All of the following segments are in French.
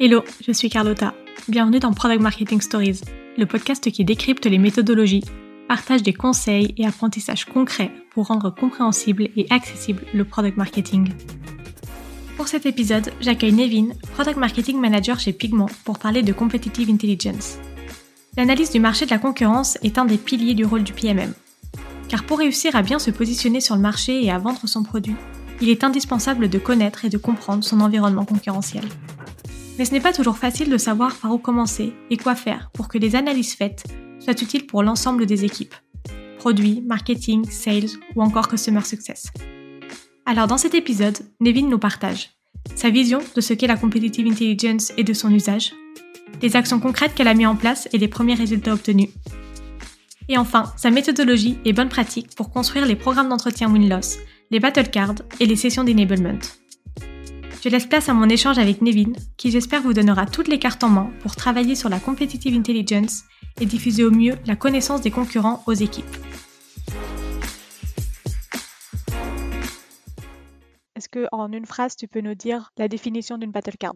Hello, je suis Carlotta. Bienvenue dans Product Marketing Stories, le podcast qui décrypte les méthodologies, partage des conseils et apprentissages concrets pour rendre compréhensible et accessible le product marketing. Pour cet épisode, j'accueille Nevin, Product Marketing Manager chez Pigment, pour parler de Competitive Intelligence. L'analyse du marché de la concurrence est un des piliers du rôle du PMM. Car pour réussir à bien se positionner sur le marché et à vendre son produit, il est indispensable de connaître et de comprendre son environnement concurrentiel. Mais ce n'est pas toujours facile de savoir par où commencer et quoi faire pour que les analyses faites soient utiles pour l'ensemble des équipes. Produits, marketing, sales ou encore customer success. Alors dans cet épisode, Nevin nous partage sa vision de ce qu'est la competitive intelligence et de son usage, des actions concrètes qu'elle a mis en place et les premiers résultats obtenus. Et enfin, sa méthodologie et bonnes pratiques pour construire les programmes d'entretien win-loss les battle cards et les sessions d'enablement. Je laisse place à mon échange avec Nevin, qui j'espère vous donnera toutes les cartes en main pour travailler sur la competitive intelligence et diffuser au mieux la connaissance des concurrents aux équipes. Est-ce que en une phrase, tu peux nous dire la définition d'une battle card?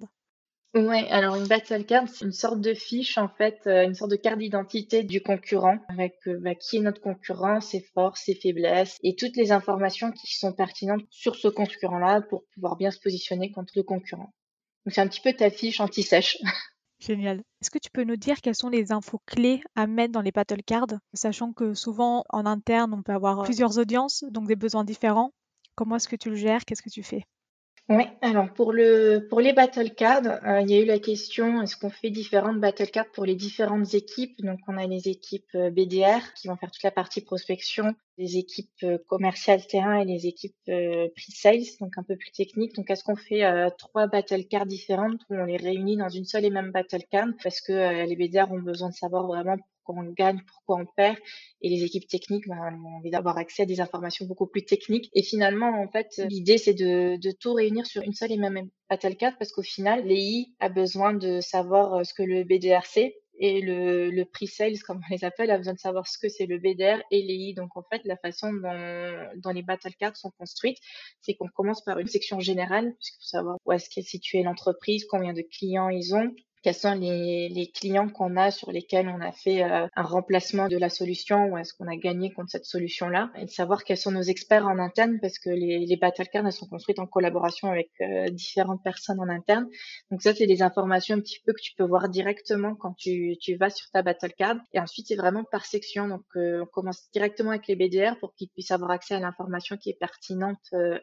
Ouais, alors une battle card, c'est une sorte de fiche, en fait, euh, une sorte de carte d'identité du concurrent, avec euh, bah, qui est notre concurrent, ses forces, ses faiblesses, et toutes les informations qui sont pertinentes sur ce concurrent-là pour pouvoir bien se positionner contre le concurrent. Donc c'est un petit peu ta fiche anti-sèche. Génial. Est-ce que tu peux nous dire quelles sont les infos clés à mettre dans les battle cards, sachant que souvent en interne, on peut avoir plusieurs audiences, donc des besoins différents. Comment est-ce que tu le gères? Qu'est-ce que tu fais? Oui, alors pour le pour les battle cards, euh, il y a eu la question est-ce qu'on fait différentes battle cards pour les différentes équipes? Donc on a les équipes euh, BDR qui vont faire toute la partie prospection, les équipes euh, commerciales terrain et les équipes pre-sales, donc un peu plus techniques. Donc est-ce qu'on fait trois battle cards différentes ou on les réunit dans une seule et même battle card? Parce que les BDR ont besoin de savoir vraiment pourquoi on gagne, pourquoi on perd. Et les équipes techniques ben, ont envie d'avoir accès à des informations beaucoup plus techniques. Et finalement, en fait, l'idée, c'est de, tout réunir sur une seule et même battle card parce qu'au final, l'EI a besoin de savoir euh, ce que le BDR sait et le, le pre-sales, comme on les appelle, a besoin de savoir ce que c'est le BDR et l'EI. Donc en fait, la façon dont, dont les battle cards sont construites, c'est qu'on commence par une section générale, puisqu'il faut savoir où est-ce qu'est située l'entreprise, combien de clients ils ont, quels sont les, clients qu'on a sur lesquels on a fait euh, un remplacement de la solution ou est-ce qu'on a gagné contre cette solution-là. Et de savoir quels sont nos experts en interne parce que les, les battle cards elles sont construites en collaboration avec euh, différentes personnes en interne. Donc ça c'est des informations un petit peu que tu peux voir directement quand tu, vas sur ta battle card et ensuite c'est vraiment par section. Donc euh, on commence directement avec les BDR pour qu'ils puissent avoir accès à l'information qui est pertinente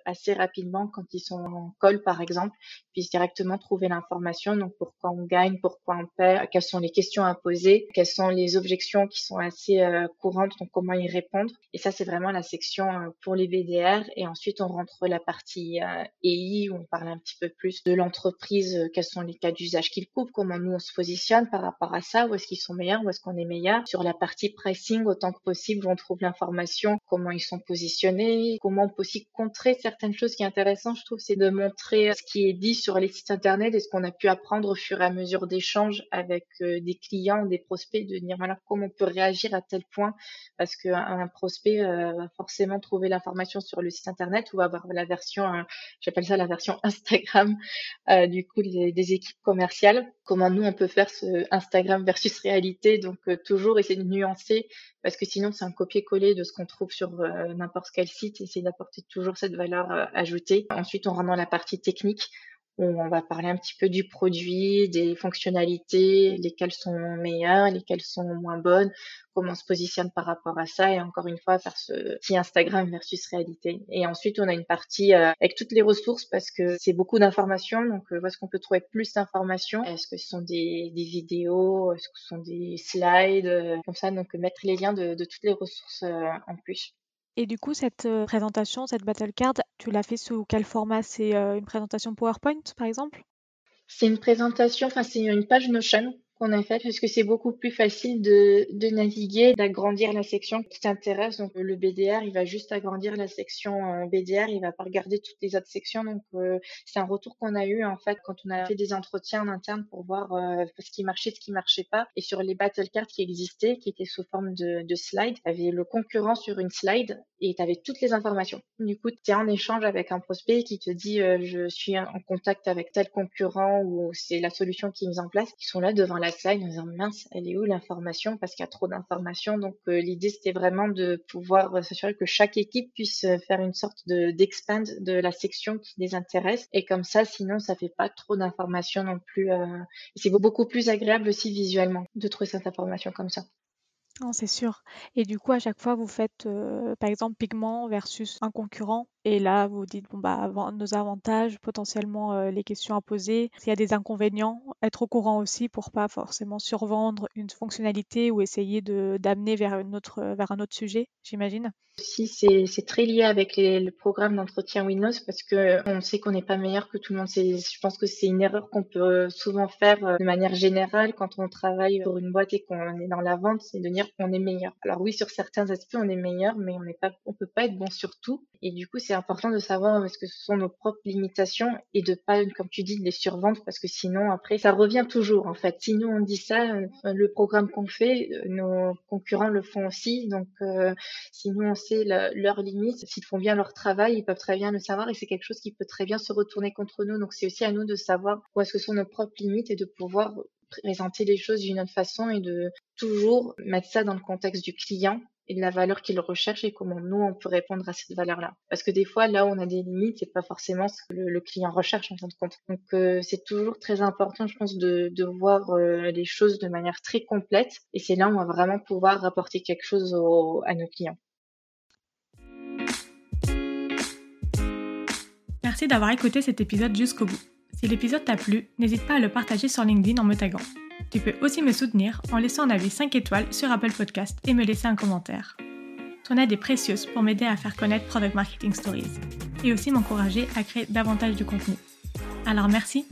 assez rapidement quand ils sont en call par exemple, puissent directement trouver l'information. Donc pourquoi on gagne pourquoi on perd, quelles sont les questions à poser, quelles sont les objections qui sont assez euh, courantes, donc comment y répondre. Et ça, c'est vraiment la section euh, pour les BDR. Et ensuite, on rentre la partie euh, EI où on parle un petit peu plus de l'entreprise, quels sont les cas d'usage qu'ils couvrent, comment nous on se positionne par rapport à ça, où est-ce qu'ils sont meilleurs, où est-ce qu'on est meilleur. Sur la partie pricing, autant que possible, on trouve l'information, comment ils sont positionnés, comment on peut aussi contrer certaines choses qui est intéressant, je trouve, c'est de montrer ce qui est dit sur les sites internet et ce qu'on a pu apprendre au fur et à mesure d'échanges avec euh, des clients, des prospects, de dire voilà comment on peut réagir à tel point, parce qu'un un prospect euh, va forcément trouver l'information sur le site internet ou va avoir la version, euh, j'appelle ça la version Instagram, du coup des, équipes commerciales. Comment nous on peut faire ce Instagram versus réalité, donc toujours essayer de nuancer, parce que sinon c'est un copier-coller de ce qu'on trouve sur n'importe quel site, essayer d'apporter toujours cette valeur ajoutée. Ensuite on rentre dans la partie technique on va parler un petit peu du produit, des fonctionnalités, lesquelles sont meilleures, lesquelles sont moins bonnes, comment on se positionne par rapport à ça et encore une fois faire ce petit Instagram versus réalité. Et ensuite on a une partie euh, avec toutes les ressources parce que c'est beaucoup d'informations donc euh, où est-ce qu'on peut trouver plus d'informations? Est-ce que ce sont des, vidéos? Est-ce que ce sont des slides? Euh, comme ça donc mettre les liens de, de toutes les ressources en plus. Et du coup, cette euh, présentation, cette battle card, tu l'as fait sous quel format? C'est euh, une présentation PowerPoint, par exemple? C'est une présentation, enfin c'est une page Notion qu'on a fait parce que c'est beaucoup plus facile de, naviguer, d'agrandir la section qui t'intéresse. Donc le BDR, il va juste agrandir la section euh, BDR, il va pas regarder toutes les autres sections. Donc euh, c'est un retour qu'on a eu en fait quand on a fait des entretiens en interne pour voir euh, ce qui marchait, ce qui marchait pas. Et sur les battle cards qui existaient, qui étaient sous forme de, de slide, tu avais le concurrent sur une slide et tu avais toutes les informations. Du coup, tu es en échange avec un prospect qui te dit je suis en contact avec tel concurrent ou c'est la solution qui est mise en place. Ils sont là devant la slide en disant mince, elle est où l'information? Parce qu'il y a trop d'informations. Donc l'idée c'était vraiment de pouvoir s'assurer que chaque équipe puisse faire une sorte de d'expand de la section qui les intéresse et comme ça sinon ça fait pas trop d'informations non plus euh, c'est beaucoup plus agréable aussi visuellement de trouver cette information comme ça c'est sûr. Et du coup, à chaque fois, vous faites, euh, par exemple, pigment versus un concurrent. Et là, vous dites, bon, bah, nos avantages, potentiellement euh, les questions à poser. S'il y a des inconvénients, être au courant aussi pour pas forcément survendre une fonctionnalité ou essayer d'amener vers autre, vers un autre sujet, j'imagine? Si c'est très lié avec le programme d'entretien Windows parce que on sait qu'on n'est pas meilleur que tout le monde. Je pense que c'est une erreur qu'on peut souvent faire euh, de manière générale quand on travaille pour une boîte et qu'on est dans la vente, c'est de dire qu'on est meilleur. Alors oui, sur certains aspects, on est meilleur, mais on on peut pas être bon sur tout. Et du coup, c'est important de savoir que ce sont nos propres limitations et de pas, comme tu dis, les survendre parce que sinon, après, ça revient toujours, en fait. Si nous, on dit ça, euh, le programme qu'on fait, euh, nos concurrents le font aussi. Donc, euh, si nous, on sait leurs limites, s'ils font bien leur travail, ils peuvent très bien le savoir et c'est quelque chose qui peut très bien se retourner contre nous. Donc, c'est aussi à nous de savoir où est-ce que sont nos propres limites et de pouvoir présenter les choses d'une autre façon et de toujours mettre ça dans le contexte du client et la valeur qu'il recherche et comment nous on peut répondre à cette valeur-là. Parce que des fois là où on a des limites, c'est pas forcément ce que le, client recherche en fin de compte. Donc euh, c'est toujours très important, je pense, de, voir euh, les choses de manière très complète et c'est là où on va vraiment pouvoir rapporter quelque chose à nos clients. Merci d'avoir écouté cet épisode jusqu'au bout. Si l'épisode t'a plu, n'hésite pas à le partager sur LinkedIn en me taguant. Tu peux aussi me soutenir en laissant un avis 5 étoiles sur Apple Podcast et me laisser un commentaire. Ton aide est précieuse pour m'aider à faire connaître Product Marketing Stories et aussi m'encourager à créer davantage de contenu. Alors merci